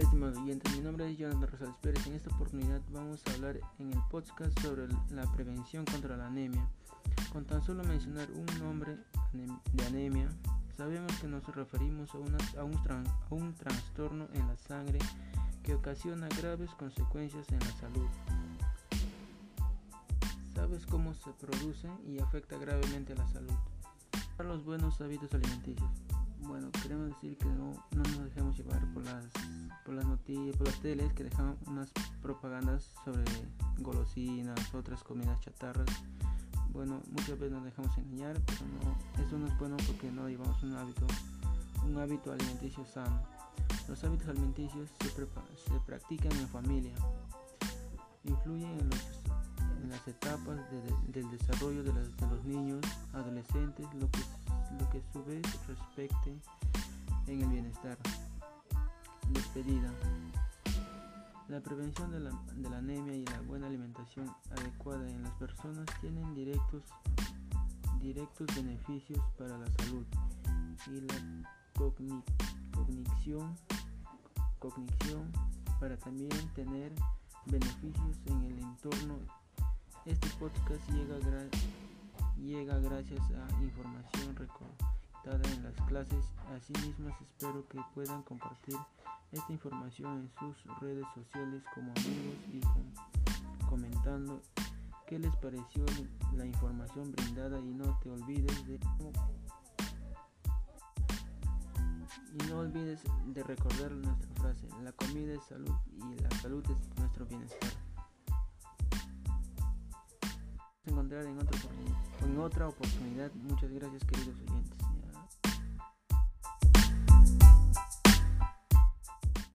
estimados oyentes, mi nombre es Jonathan Rosales Pérez. En esta oportunidad vamos a hablar en el podcast sobre la prevención contra la anemia. Con tan solo mencionar un nombre de anemia, sabemos que nos referimos a, a, un a un trastorno en la sangre que ocasiona graves consecuencias en la salud. ¿Sabes cómo se produce y afecta gravemente a la salud? Los buenos hábitos alimenticios. Bueno, queremos decir que no, no nos dejemos llevar por las, por las teles que dejan unas propagandas sobre golosinas, otras comidas chatarras. Bueno, muchas veces nos dejamos engañar, pero no, eso no es bueno porque no llevamos un hábito, un hábito alimenticio sano. Los hábitos alimenticios se, practican en familia, influyen en, las etapas del desarrollo de, los niños, adolescentes, lo que lo que a su vez respecte en el bienestar. Despedida. La prevención de la, de la, anemia y la buena alimentación adecuada en las personas tienen directos, directos beneficios para la salud y la cognición, cognición para también tener beneficios en el entorno. Este podcast llega a llega gracias a información en las clases. Asimismo, espero que puedan compartir esta información en sus redes sociales como amigos y comentando qué les pareció la información brindada y no te olvides de y no olvides de recordar nuestra frase, la comida es salud y la salud es nuestro bienestar. encontrar en otro en otra oportunidad. Muchas gracias queridos oyentes.